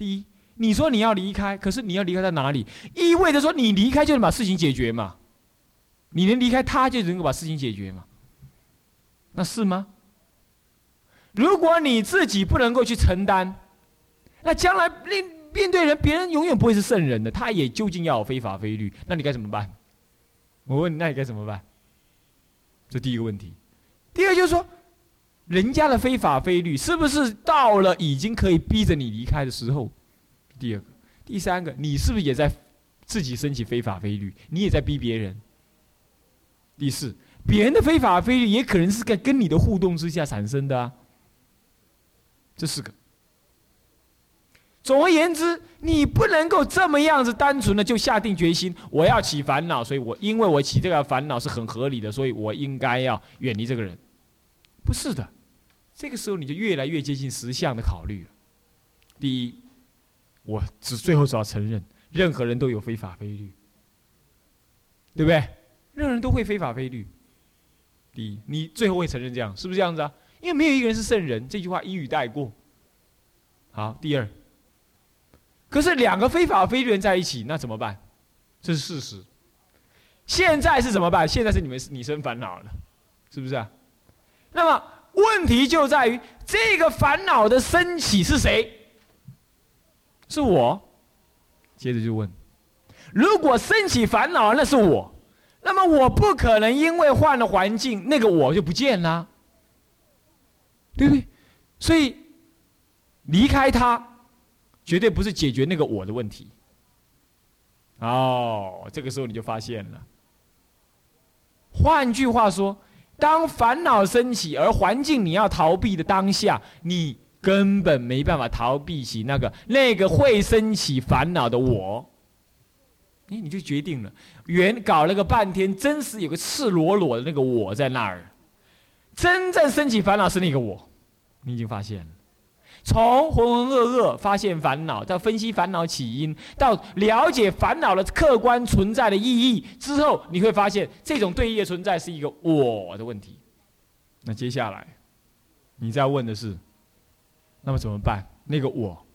第一，你说你要离开，可是你要离开在哪里？意味着说你离开就能把事情解决嘛？你能离开他就能够把事情解决嘛？那是吗？如果你自己不能够去承担，那将来面面对人，别人永远不会是圣人的，他也究竟要非法非律，那你该怎么办？我问你，那你该怎么办？这第一个问题。第二就是说，人家的非法非律是不是到了已经可以逼着你离开的时候？第二个，第三个，你是不是也在自己升起非法非律？你也在逼别人？第四，别人的非法非律也可能是在跟你的互动之下产生的啊。这四个。总而言之，你不能够这么样子单纯的就下定决心，我要起烦恼，所以我因为我起这个烦恼是很合理的，所以我应该要远离这个人。不是的，这个时候你就越来越接近实相的考虑了。第一，我只最后只要承认，任何人都有非法非律，对不对？任何人都会非法非律。第一，你最后会承认这样，是不是这样子啊？因为没有一个人是圣人，这句话一语带过。好，第二，可是两个非法非律人在一起，那怎么办？这是事实。现在是怎么办？现在是你们你生烦恼了，是不是啊？那么问题就在于这个烦恼的升起是谁？是我。接着就问：如果升起烦恼那是我，那么我不可能因为换了环境，那个我就不见了。对不对？所以离开他，绝对不是解决那个我的问题。哦，这个时候你就发现了。换句话说，当烦恼升起，而环境你要逃避的当下，你根本没办法逃避起那个那个会升起烦恼的我。哎，你就决定了，原搞了个半天，真实有个赤裸裸的那个我在那儿，真正升起烦恼是那个我。你已经发现了，从浑浑噩噩发现烦恼，到分析烦恼起因，到了解烦恼的客观存在的意义之后，你会发现这种对立的存在是一个我的问题。那接下来，你再问的是，那么怎么办？那个我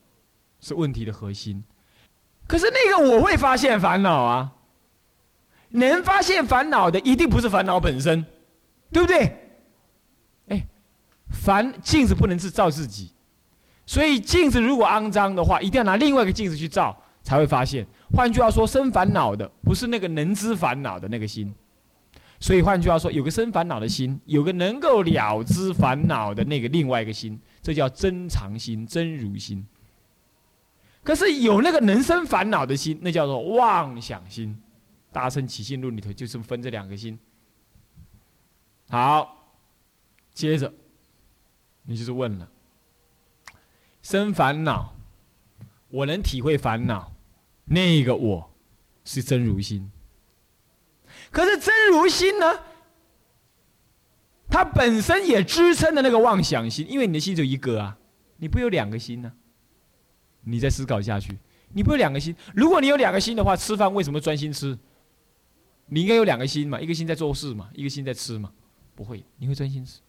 是问题的核心，可是那个我会发现烦恼啊，能发现烦恼的一定不是烦恼本身，对不对？哎，烦镜子不能是照自己，所以镜子如果肮脏的话，一定要拿另外一个镜子去照，才会发现。换句话说，生烦恼的不是那个能知烦恼的那个心，所以换句话说，有个生烦恼的心，有个能够了知烦恼的那个另外一个心，这叫真常心、真如心。可是有那个能生烦恼的心，那叫做妄想心。大乘起信论里头就是分这两个心。好，接着。你就是问了，生烦恼，我能体会烦恼，那个我是真如心。可是真如心呢，它本身也支撑的那个妄想心，因为你的心只有一个啊，你不有两个心呢？你再思考下去，你不有两个心？如果你有两个心的话，吃饭为什么专心吃？你应该有两个心嘛，一个心在做事嘛，一个心在吃嘛，不会，你会专心吃。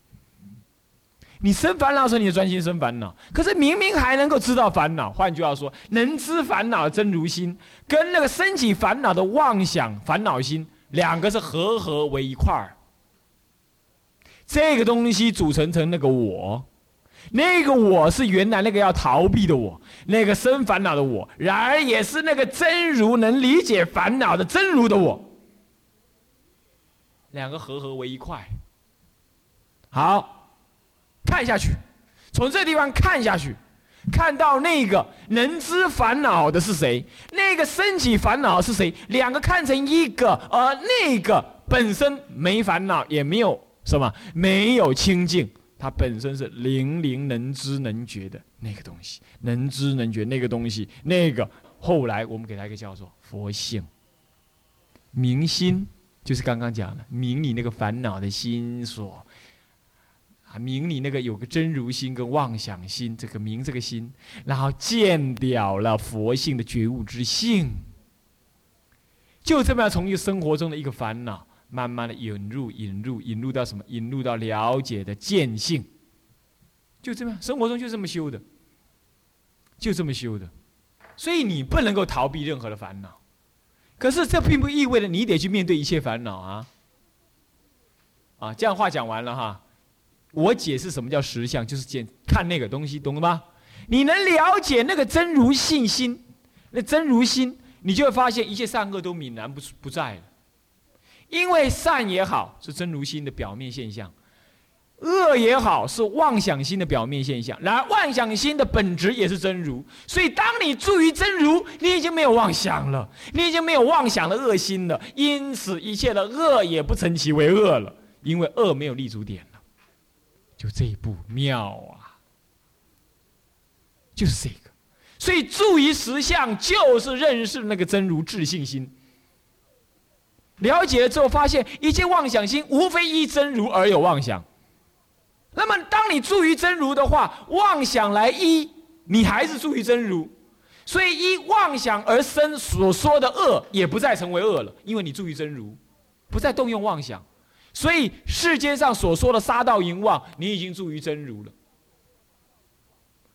你生烦恼时候，你就专心生烦恼。可是明明还能够知道烦恼，换句话说，能知烦恼真如心，跟那个升起烦恼的妄想烦恼心，两个是合合为一块儿。这个东西组成成那个我，那个我是原来那个要逃避的我，那个生烦恼的我，然而也是那个真如能理解烦恼的真如的我，两个合合为一块。好。看下去，从这地方看下去，看到那个能知烦恼的是谁？那个升起烦恼是谁？两个看成一个，而那个本身没烦恼，也没有什么，没有清净，它本身是灵灵能知能觉的那个东西，能知能觉那个东西，那个后来我们给它一个叫做佛性，明心，就是刚刚讲的明你那个烦恼的心所。明你那个有个真如心跟妄想心，这个明这个心，然后见掉了佛性的觉悟之性，就这么样从一个生活中的一个烦恼，慢慢的引入引入引入到什么？引入到了解的见性，就这么，生活中就这么修的，就这么修的。所以你不能够逃避任何的烦恼。可是这并不意味着你得去面对一切烦恼啊！啊，这样话讲完了哈，我解释什么叫实相，就是见看那个东西，懂了吗？你能了解那个真如信心，那真如心，你就会发现一切善恶都泯然不不在了。因为善也好，是真如心的表面现象。恶也好，是妄想心的表面现象。然而，妄想心的本质也是真如。所以，当你住于真如，你已经没有妄想了，你已经没有妄想的恶心了。因此，一切的恶也不成其为恶了，因为恶没有立足点了。就这一步妙啊！就是这个。所以，注于实相，就是认识那个真如自信心。了解了之后，发现一切妄想心无非依真如而有妄想。那么，当你注于真如的话，妄想来依，你还是注于真如，所以依妄想而生所说的恶，也不再成为恶了，因为你注于真如，不再动用妄想，所以世间上所说的杀盗淫妄，你已经住于真如了。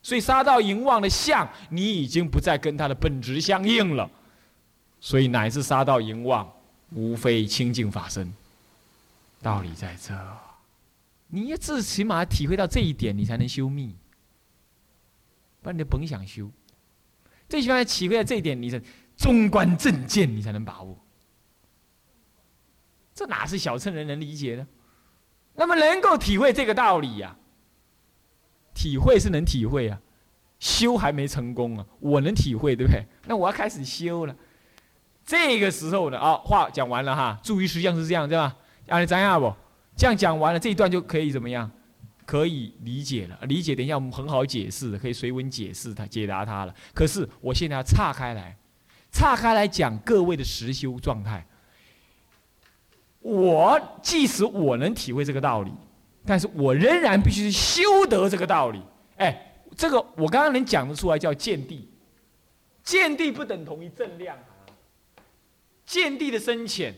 所以杀盗淫妄的相，你已经不再跟它的本质相应了，所以乃至杀盗淫妄，无非清净法身，道理在这。你要最起码体会到这一点，你才能修密。不然你甭想修。最起码体会到这一点，你的中观正见，你才能把握。这哪是小乘人能理解的？那么能够体会这个道理呀？体会是能体会啊，修还没成功啊。我能体会，对不对？那我要开始修了。这个时候呢，啊，话讲完了哈。注意实际上是这样，对吧？啊你怎样不？这样讲完了，这一段就可以怎么样？可以理解了。理解，等一下我们很好解释，可以随文解释它、解答它了。可是我现在要岔开来，岔开来讲各位的实修状态。我即使我能体会这个道理，但是我仍然必须修得这个道理。哎，这个我刚刚能讲得出来叫见地，见地不等同于正量啊，见地的深浅。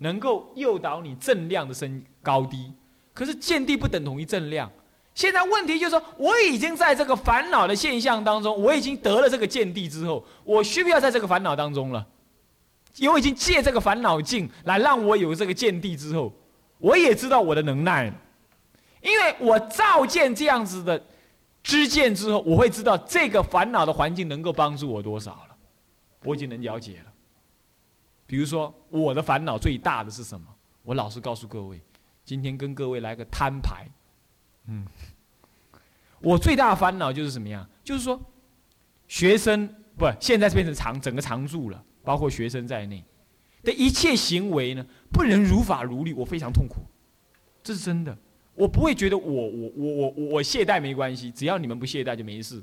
能够诱导你正量的升高低，可是见地不等同于正量。现在问题就是说，我已经在这个烦恼的现象当中，我已经得了这个见地之后，我需不需要在这个烦恼当中了？我已经借这个烦恼境来让我有这个见地之后，我也知道我的能耐，因为我照见这样子的知见之后，我会知道这个烦恼的环境能够帮助我多少了，我已经能了解了。比如说，我的烦恼最大的是什么？我老实告诉各位，今天跟各位来个摊牌。嗯，我最大的烦恼就是什么样？就是说，学生不，现在是变成常整个常住了，包括学生在内。的一切行为呢，不能如法如律，我非常痛苦。这是真的，我不会觉得我我我我我懈怠没关系，只要你们不懈怠就没事。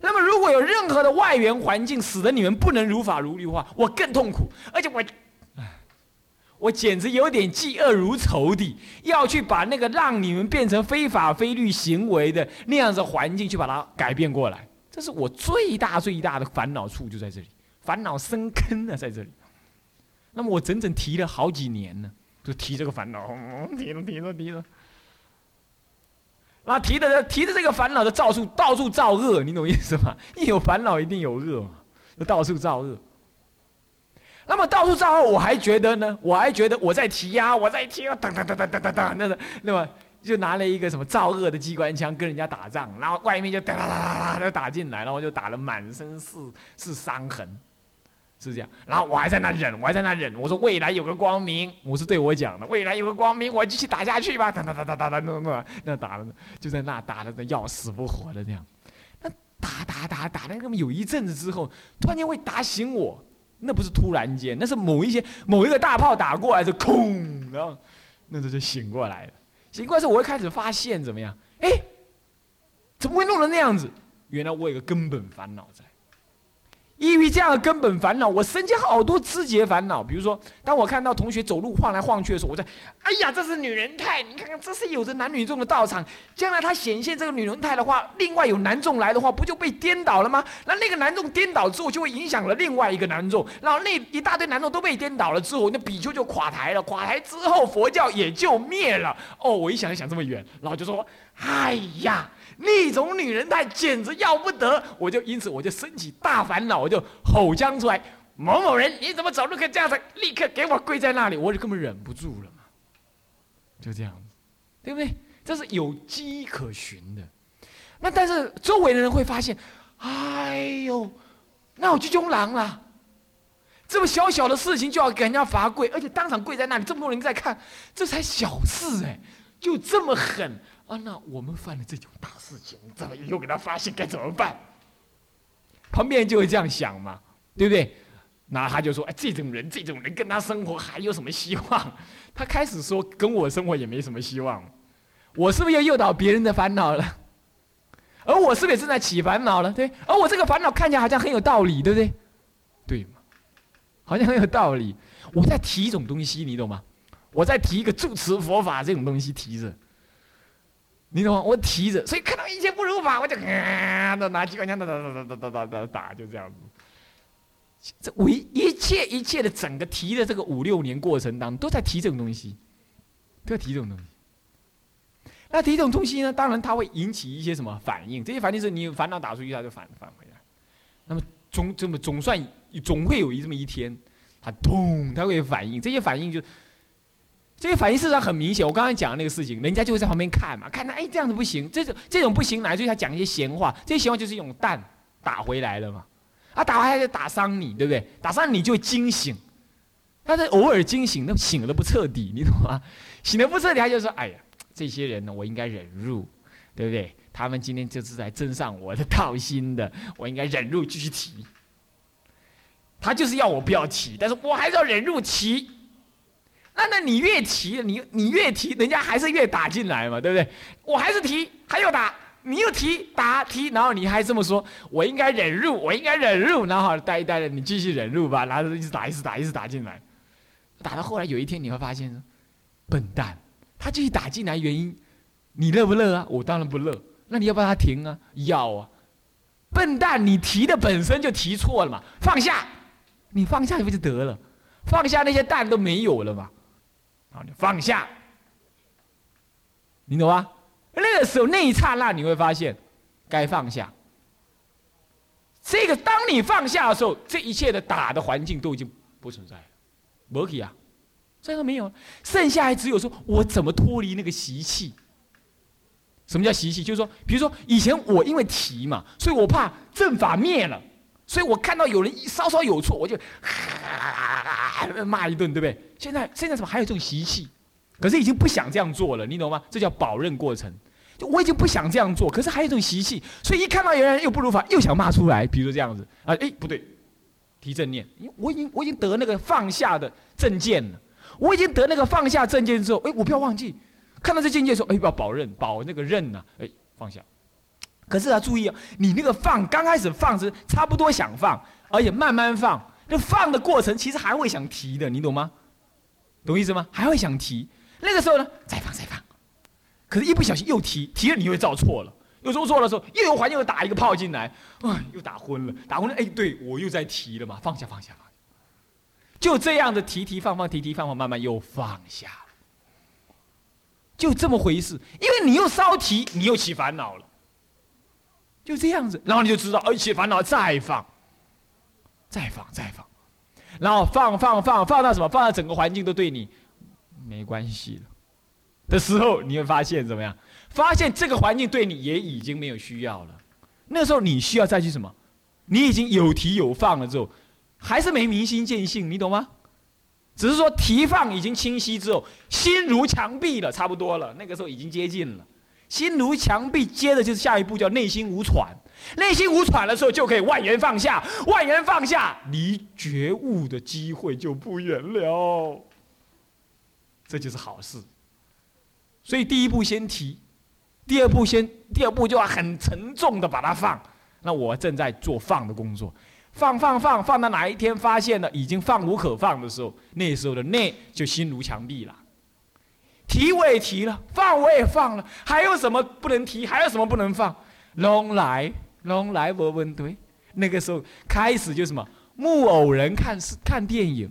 那么，如果有任何的外缘环境使得你们不能如法如律的话，我更痛苦，而且我，我简直有点嫉恶如仇的，要去把那个让你们变成非法非律行为的那样子环境去把它改变过来，这是我最大最大的烦恼处就在这里，烦恼生根呢在这里。那么我整整提了好几年呢，就提这个烦恼，提了提了提了。那提的提的这个烦恼的造处，到处造恶，你懂意思吗？一有烦恼，一定有恶嘛，就到处造恶。那么到处造恶，我还觉得呢，我还觉得我在提呀，我在提啊，噔噔噔噔噔噔噔，那个，那么就拿了一个什么造恶的机关枪跟人家打仗，然后外面就哒哒哒哒哒打进来，然后就打了满身是是伤痕。是这样，然后我还在那忍，我还在那忍。我说未来有个光明，我是对我讲的，未来有个光明，我继续打下去吧。打打打打打打，那那那打了，就在那打的那要死不活的这样。那打打打打了那么有一阵子之后，突然间会打醒我。那不是突然间，那是某一些某一个大炮打过来就空，然后那时就醒过来了。醒过来之后，我会开始发现怎么样？哎，怎么会弄成那样子？原来我有个根本烦恼在。抑郁这样的根本烦恼，我身间好多枝节烦恼。比如说，当我看到同学走路晃来晃去的时候，我在，哎呀，这是女人态！你看看，这是有着男女众的道场。将来他显现这个女人态的话，另外有男众来的话，不就被颠倒了吗？那那个男众颠倒之后，就会影响了另外一个男众，然后那一大堆男众都被颠倒了之后，那比丘就垮台了。垮台之后，佛教也就灭了。哦，我一想一想这么远，然后就说，哎呀。那种女人态简直要不得，我就因此我就升起大烦恼，我就吼将出来：某某人，你怎么走路可以这样子？立刻给我跪在那里！我就根本忍不住了嘛，就这样子，对不对？这是有迹可循的。那但是周围的人会发现，哎呦，那我就凶狼了。这么小小的事情就要给人家罚跪，而且当场跪在那里，这么多人在看，这才小事哎，就这么狠。啊，那我们犯了这种大事情，怎么又给他发现该怎么办？旁边人就会这样想嘛，对不对？那他就说：“哎，这种人，这种人跟他生活还有什么希望？”他开始说：“跟我生活也没什么希望。”我是不是又诱导别人的烦恼了？而我是不是也正在起烦恼了？对，而我这个烦恼看起来好像很有道理，对不对？对嘛？好像很有道理。我在提一种东西，你懂吗？我在提一个住持佛法这种东西，提着。你懂吗？我提着，所以看到一切不如法，我就啊，那拿机关枪打打打打打打打打，就这样子。这一一切一切的整个提的这个五六年过程当中，都在提这种东西，都在提这种东西。那提这种东西呢，当然它会引起一些什么反应？这些反应是你烦恼打出去，它就反返回来。那么总这么总算总会有一这么一天，它咚，它会反应。这些反应就这个反应事实上很明显，我刚才讲的那个事情，人家就会在旁边看嘛，看他哎这样子不行，这种这种不行，乃至于他讲一些闲话，这些闲话就是用弹打回来了嘛，啊打回来就打伤你，对不对？打伤你就惊醒，但是偶尔惊醒，那醒的不彻底，你懂吗？醒的不彻底，他就说哎呀，这些人呢，我应该忍入，对不对？他们今天就是在争上我的道心的，我应该忍入继续提。他就是要我不要提，但是我还是要忍入提。那那你越提，你你越提，人家还是越打进来嘛，对不对？我还是提，还要打，你又提打提，然后你还这么说，我应该忍入，我应该忍入，然后待一待了，你继续忍入吧，然后一直打，一直打，一直打进来，打到后来有一天你会发现，笨蛋，他继续打进来，原因你乐不乐啊？我当然不乐，那你要不要他停啊？要啊，笨蛋，你提的本身就提错了嘛，放下，你放下不就得了？放下那些蛋都没有了嘛。放下，你懂吗？那个时候那一刹那，你会发现，该放下。这个当你放下的时候，这一切的打的环境都已经不存在了，没去啊，这个没有，剩下还只有说我怎么脱离那个习气。什么叫习气？就是说，比如说以前我因为提嘛，所以我怕正法灭了，所以我看到有人稍稍有错，我就。骂一顿，对不对？现在现在怎么还有这种习气？可是已经不想这样做了，你懂吗？这叫保任过程。就我已经不想这样做，可是还有一种习气，所以一看到有人又不如法，又想骂出来。比如这样子啊，哎，不对，提正念，我已经我已经得那个放下的正见了。我已经得那个放下正见之后，哎，我不要忘记看到这境界说，哎，要保任，保那个任呢？哎，放下。可是要注意啊，你那个放刚开始放是差不多想放，而且慢慢放。就放的过程，其实还会想提的，你懂吗？懂意思吗？还会想提，那个时候呢，再放再放，可是，一不小心又提，提了你又照错了，又做错的时候，又有环境又打一个炮进来，啊，又打昏了，打昏了，哎，对我又在提了嘛，放下放下放下，就这样的提提放放提提放放，慢慢又放下，就这么回事，因为你又稍提，你又起烦恼了，就这样子，然后你就知道，而且烦恼再放。再放再放，然后放放放放到什么？放到整个环境都对你没关系了的时候，你会发现怎么样？发现这个环境对你也已经没有需要了。那时候你需要再去什么？你已经有提有放了之后，还是没明心见性，你懂吗？只是说提放已经清晰之后，心如墙壁了，差不多了。那个时候已经接近了，心如墙壁，接着就是下一步叫内心无喘。内心无喘的时候，就可以万缘放下，万缘放下，离觉悟的机会就不远了。这就是好事。所以第一步先提，第二步先，第二步就要很沉重的把它放。那我正在做放的工作，放放放放到哪一天发现了已经放无可放的时候，那时候的内就心如墙壁了。提我也提了，放我也放了，还有什么不能提？还有什么不能放？龙来龙来我问对，那个时候开始就什么木偶人看是看电影，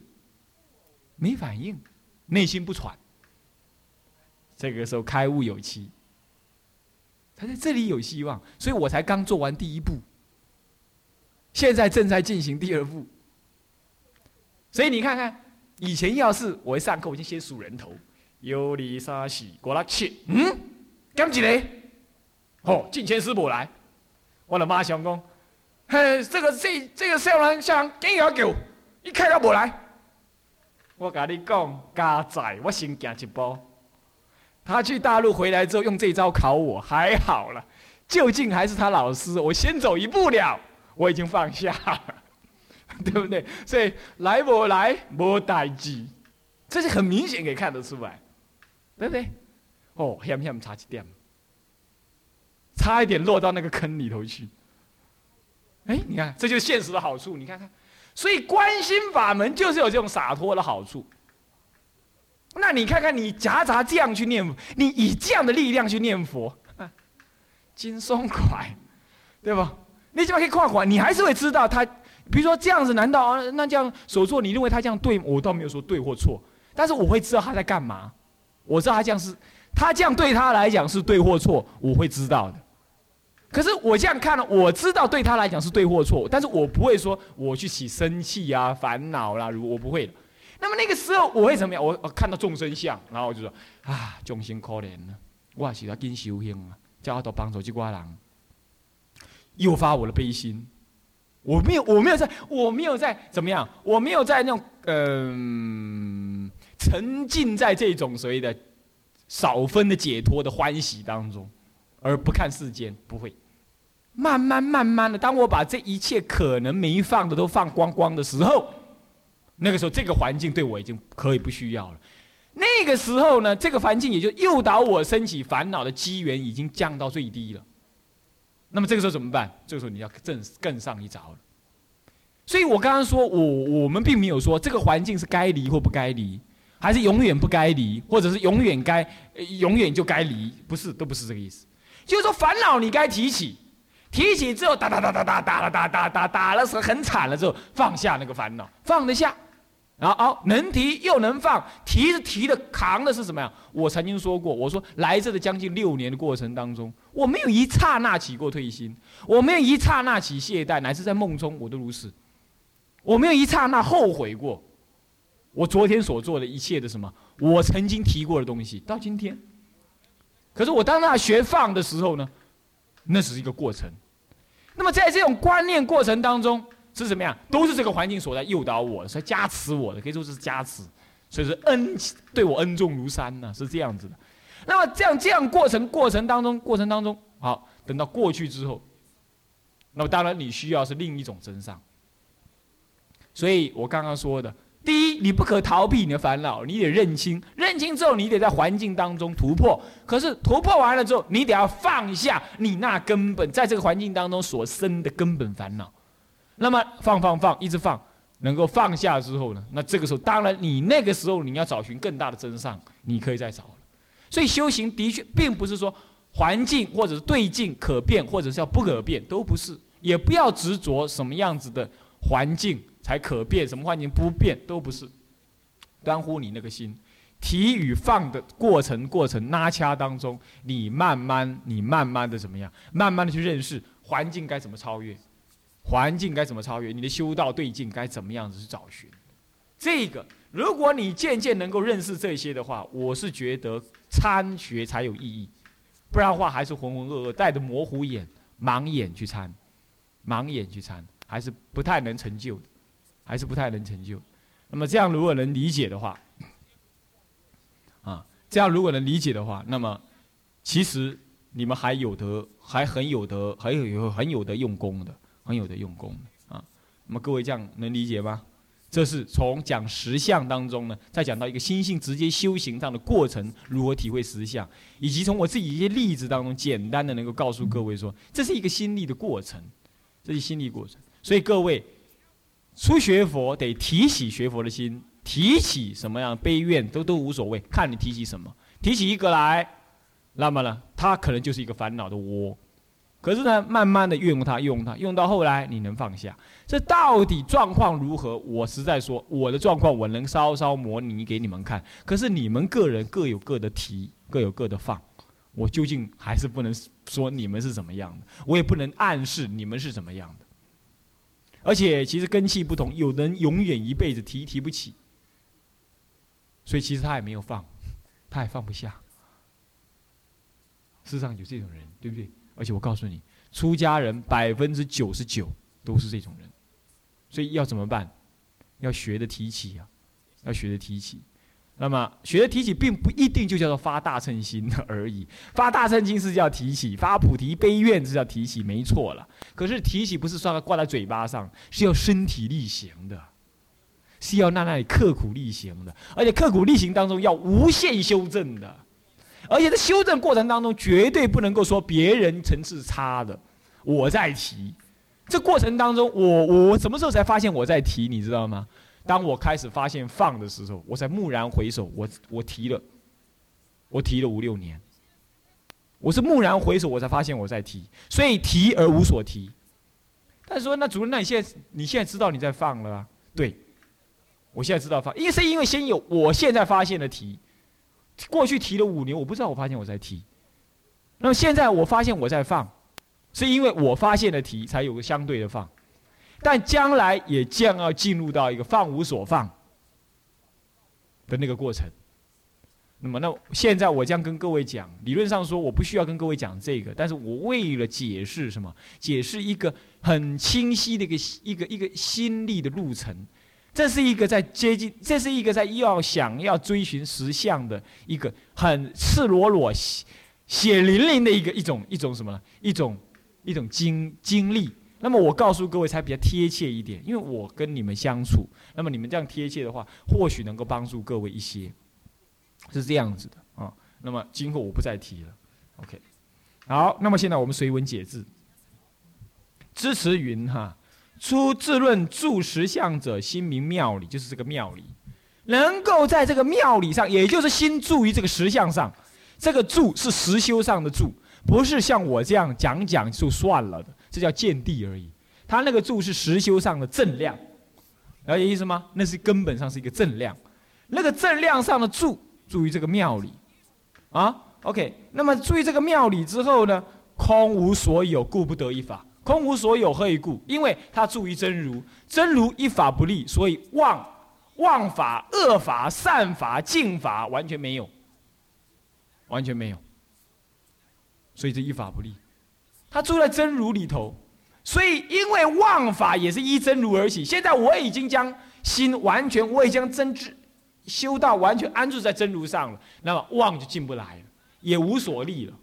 没反应，内心不喘。这个时候开悟有期，他在这里有希望，所以我才刚做完第一步。现在正在进行第二步，所以你看看，以前要是我一上课，我就先数人头，有二三四五六七，嗯，刚几个？哦，进前师伯来，我的妈想讲，嘿，这个这这个少人少人紧要叫，一开都无来。我跟你讲，加载我先行一步。他去大陆回来之后，用这招考我，还好了，究竟还是他老师，我先走一步了。我已经放下，对不对？所以来不来无代志，这是很明显可以看得出来，对不对？哦，险险差一点，差一点落到那个坑里头去。哎，你看，这就是现实的好处。你看看，所以观心法门就是有这种洒脱的好处。那你看看，你夹杂这样去念，你以这样的力量去念佛，轻松快，对吧？你起码可以跨过，你还是会知道他，比如说这样子，难道？那这样所做，你认为他这样对？我倒没有说对或错，但是我会知道他在干嘛。我知道他这样是，他这样对他来讲是对或错，我会知道的。可是我这样看了，我知道对他来讲是对或错，但是我不会说我去起生气啊、烦恼啦，如我不会的。那么那个时候我会怎么样？我看到众生相，然后我就说啊，众生可怜了，我是要跟修行啊，叫他多帮助这寡人。诱发我的悲心，我没有，我没有在，我没有在怎么样，我没有在那种嗯沉浸在这种所谓的少分的解脱的欢喜当中，而不看世间，不会。慢慢慢慢的，当我把这一切可能没放的都放光光的时候，那个时候这个环境对我已经可以不需要了。那个时候呢，这个环境也就诱导我升起烦恼的机缘已经降到最低了。那么这个时候怎么办？这个时候你要更更上一着了。所以我刚刚说，我我们并没有说这个环境是该离或不该离，还是永远不该离，或者是永远该永远就该离，不是，都不是这个意思。就是说烦恼你该提起，提起之后打打打打打打了打打打打了是很惨了之后放下那个烦恼，放得下。然后哦，能提又能放，提是提的，扛的是什么呀？我曾经说过，我说来这的将近六年的过程当中，我没有一刹那起过退心，我没有一刹那起懈怠，乃至在梦中我都如此，我没有一刹那后悔过，我昨天所做的一切的什么，我曾经提过的东西，到今天，可是我当那学放的时候呢，那只是一个过程，那么在这种观念过程当中。是怎么样？都是这个环境所在诱导我，所以加持我的，可以说是加持，所以说恩对我恩重如山呢，是这样子的。那么这样这样过程过程当中过程当中，好，等到过去之后，那么当然你需要是另一种真相。所以我刚刚说的，第一，你不可逃避你的烦恼，你得认清，认清之后，你得在环境当中突破。可是突破完了之后，你得要放下你那根本在这个环境当中所生的根本烦恼。那么放放放，一直放，能够放下之后呢？那这个时候，当然你那个时候你要找寻更大的真相，你可以再找。所以修行的确并不是说环境或者是对境可变，或者是要不可变，都不是。也不要执着什么样子的环境才可变，什么环境不变都不是。关乎你那个心，提与放的过程过程拉掐当中，你慢慢你慢慢的怎么样？慢慢的去认识环境该怎么超越。环境该怎么超越？你的修道对境该怎么样子去找寻？这个，如果你渐渐能够认识这些的话，我是觉得参学才有意义，不然的话还是浑浑噩噩，带着模糊眼、盲眼去参，盲眼去参，还是不太能成就，还是不太能成就。那么这样如果能理解的话，啊，这样如果能理解的话，那么其实你们还有得，还很有得，还有有很有得用功的。很有得用功啊，那么各位这样能理解吗？这是从讲实相当中呢，再讲到一个心性直接修行上的过程，如何体会实相，以及从我自己一些例子当中，简单的能够告诉各位说，这是一个心力的过程，这是心力过程。所以各位初学佛得提起学佛的心，提起什么样悲怨都都无所谓，看你提起什么，提起一个来，那么呢，它可能就是一个烦恼的窝。可是呢，慢慢的运用它，用它，用到后来你能放下。这到底状况如何？我实在说，我的状况我能稍稍模拟给你们看。可是你们个人各有各的提，各有各的放。我究竟还是不能说你们是怎么样的，我也不能暗示你们是怎么样的。而且其实根气不同，有人永远一辈子提提不起，所以其实他也没有放，他也放不下。世上有这种人，对不对？而且我告诉你，出家人百分之九十九都是这种人，所以要怎么办？要学着提起啊，要学着提起。那么学的提起，并不一定就叫做发大乘心而已。发大乘心是叫提起，发菩提悲愿是叫提起，没错了。可是提起不是说挂在嘴巴上，是要身体力行的，是要在那里刻苦力行的，而且刻苦力行当中要无限修正的。而且在修正过程当中，绝对不能够说别人层次差的，我在提。这过程当中，我我什么时候才发现我在提？你知道吗？当我开始发现放的时候，我才蓦然回首，我我提了，我提了五六年。我是蓦然回首，我才发现我在提，所以提而无所提。但是说，那主任，那你现在你现在知道你在放了？对，我现在知道放，因为是因为先有，我现在发现的提。过去提了五年，我不知道，我发现我在提。那么现在我发现我在放，是因为我发现的提，才有个相对的放。但将来也将要进入到一个放无所放的那个过程。那么，那现在我将跟各位讲，理论上说我不需要跟各位讲这个，但是我为了解释什么，解释一个很清晰的一个一个一个心力的路程。这是一个在接近，这是一个在要想要追寻实相的一个很赤裸裸、血血淋淋的一个一种一种什么呢？一种一种经经历。那么我告诉各位才比较贴切一点，因为我跟你们相处，那么你们这样贴切的话，或许能够帮助各位一些，是这样子的啊。那么今后我不再提了，OK。好，那么现在我们随文解字，支持云哈。出自论住实相者，心明妙理，就是这个妙理，能够在这个妙理上，也就是心住于这个实相上。这个住是实修上的住，不是像我这样讲讲就算了的，这叫见地而已。他那个住是实修上的正量，了解意思吗？那是根本上是一个正量，那个正量上的住，住于这个庙里，啊，OK。那么注意这个庙里之后呢，空无所有，故不得一法。空无所有，何以故？因为他住于真如，真如一法不立，所以妄妄法、恶法、善法、净法完全没有，完全没有。所以这一法不立，他住在真如里头，所以因为妄法也是依真如而起。现在我已经将心完全，我已经真知修道完全安住在真如上了，那么妄就进不来了，也无所立了。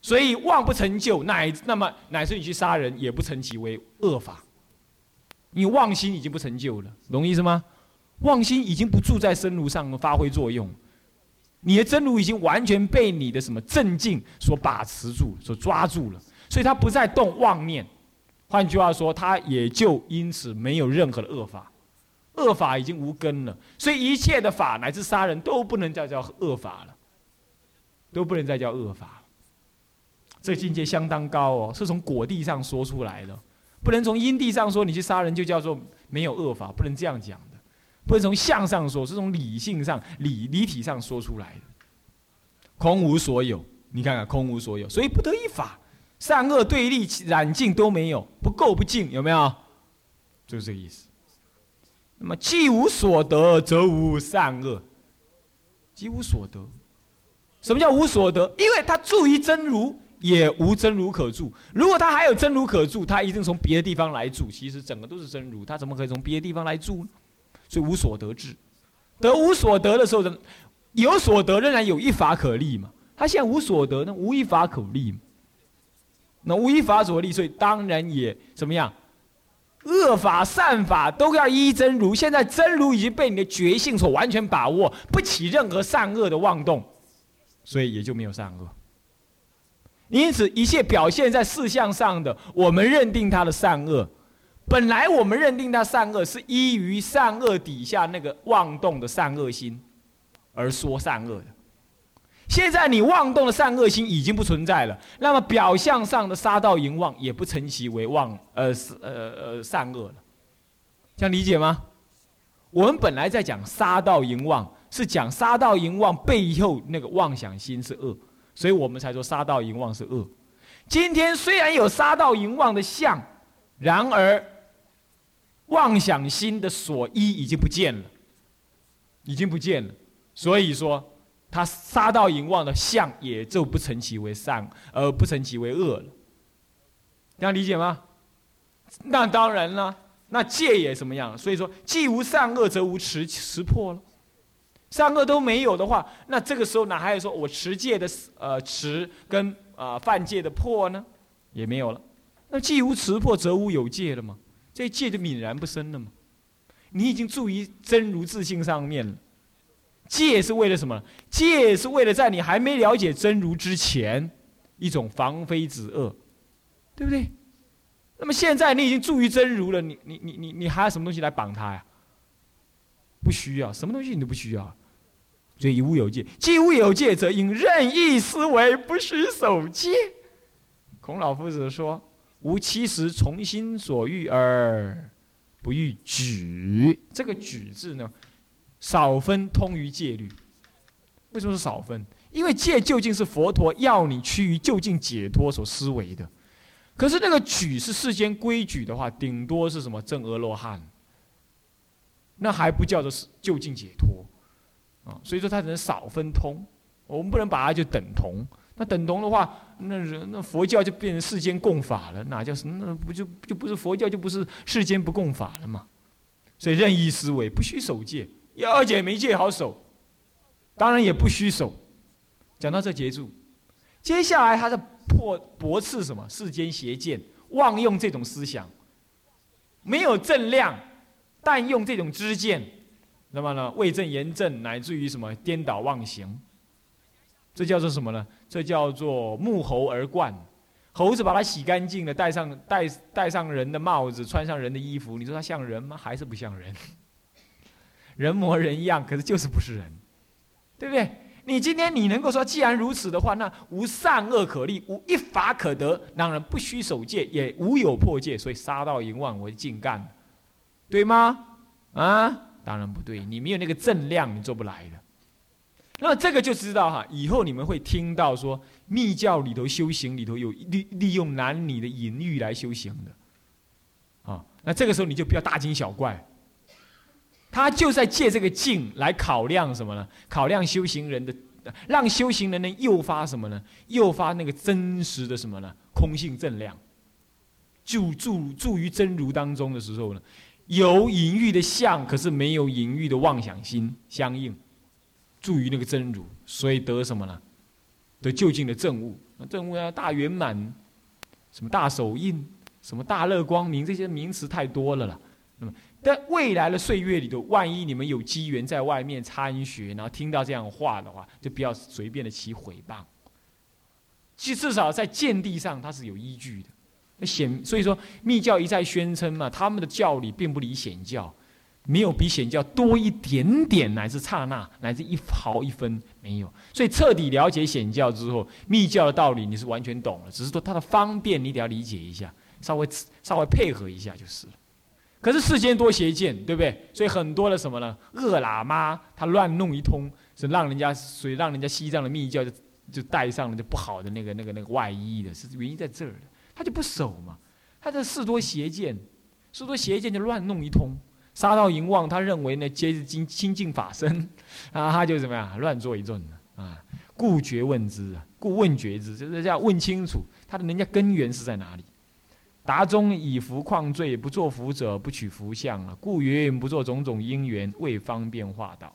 所以妄不成就，乃那么乃至你去杀人也不成其为恶法。你妄心已经不成就了，懂意思吗？妄心已经不住在真如上发挥作用，你的真如已经完全被你的什么正境所把持住、所抓住了，所以他不再动妄念。换句话说，他也就因此没有任何的恶法，恶法已经无根了。所以一切的法乃至杀人都不能再叫恶法了，都不能再叫恶法。这境界相当高哦，是从果地上说出来的，不能从因地上说。你去杀人就叫做没有恶法，不能这样讲的。不能从相上说，是从理性上、理理体上说出来的。空无所有，你看看，空无所有，所以不得一法，善恶对立、染净都没有，不垢不净，有没有？就是这个意思。那么既无所得，则无善恶，即无所得。什么叫无所得？因为他住于真如。也无真如可住。如果他还有真如可住，他一定从别的地方来住。其实整个都是真如，他怎么可以从别的地方来住呢？所以无所得智，得无所得的时候，有所得仍然有一法可立嘛。他现在无所得，那无一法可立嘛。那无一法所立，所以当然也怎么样？恶法善法都要依真如。现在真如已经被你的觉性所完全把握，不起任何善恶的妄动，所以也就没有善恶。因此，一切表现在事相上的，我们认定它的善恶，本来我们认定它善恶，是依于善恶底下那个妄动的善恶心而说善恶的。现在你妄动的善恶心已经不存在了，那么表象上的杀盗淫妄也不成其为妄，呃，呃呃善恶了。这样理解吗？我们本来在讲杀盗淫妄，是讲杀盗淫妄背后那个妄想心是恶，所以我们才说杀盗淫妄是恶。今天虽然有杀盗淫妄的相，然而妄想心的所依已经不见了，已经不见了。所以说，他杀盗淫妄的相也就不成其为善，而不成其为恶了。这样理解吗？那当然了。那戒也怎么样？所以说，既无善恶，则无持持破了。善恶都没有的话，那这个时候哪还有说我持戒的呃持跟啊犯戒的破呢？也没有了。那既无持破，则无有戒了吗？这戒就泯然不生了嘛？你已经住于真如自性上面了。戒是为了什么？戒是为了在你还没了解真如之前，一种防非止恶，对不对？那么现在你已经住于真如了，你你你你你还有什么东西来绑他呀？不需要，什么东西你都不需要。所以无有戒，既无有戒，则应任意思维，不须守戒。孔老夫子说：“无七十从心所欲而不欲举。”这个“举”字呢，少分通于戒律。为什么是少分？因为戒究竟是佛陀要你趋于就近解脱所思维的。可是那个举是世间规矩的话，顶多是什么正阿罗汉，那还不叫做是就近解脱，啊，所以说它只能少分通，我们不能把它就等同。那等同的话，那人那佛教就变成世间共法了，哪叫什么那不就就不是佛教就不是世间不共法了嘛？所以任意思维不需守戒，要二姐没戒好守，当然也不需守。讲到这结束，接下来他的。破驳斥什么世间邪见，妄用这种思想，没有正量，但用这种知见，那么呢，为正言正，乃至于什么颠倒妄行，这叫做什么呢？这叫做沐猴而冠。猴子把它洗干净了，戴上戴戴上人的帽子，穿上人的衣服，你说它像人吗？还是不像人？人模人样，可是就是不是人，对不对？你今天你能够说，既然如此的话，那无善恶可立，无一法可得，让人不须守戒，也无有破戒，所以杀盗淫妄为净干，对吗？啊，当然不对，你没有那个正量，你做不来的。那这个就知道哈，以后你们会听到说，密教里头修行里头有利利用男女的淫欲来修行的，啊，那这个时候你就不要大惊小怪。他就在借这个境来考量什么呢？考量修行人的，让修行人能诱发什么呢？诱发那个真实的什么呢？空性正量，住住住于真如当中的时候呢，有淫欲的相，可是没有淫欲的妄想心相应，住于那个真如，所以得什么呢？得就近的正悟。那正悟要大圆满，什么大手印，什么大乐光明，这些名词太多了了。那么。在未来的岁月里头，万一你们有机缘在外面参学，然后听到这样话的话，就不要随便的起诽谤。其实至少在见地上，它是有依据的。那显所以说，密教一再宣称嘛，他们的教理并不离显教，没有比显教多一点点，乃至刹那，乃至一毫一分没有。所以彻底了解显教之后，密教的道理你是完全懂了，只是说它的方便你得要理解一下，稍微稍微配合一下就是了。可是世间多邪见，对不对？所以很多的什么呢？恶喇嘛他乱弄一通，是让人家，所以让人家西藏的密教就就带上了就不好的那个那个那个外衣的，是原因在这儿的。他就不守嘛，他这事多邪见，事多邪见就乱弄一通，杀到淫妄，他认为呢皆是经清净法身，啊，他就怎么样乱作一阵啊？故觉问之啊，故问觉之，就是要问清楚他的人家根源是在哪里。达中以福旷罪，不做福者不取福相啊，故云不做种种因缘，为方便化道。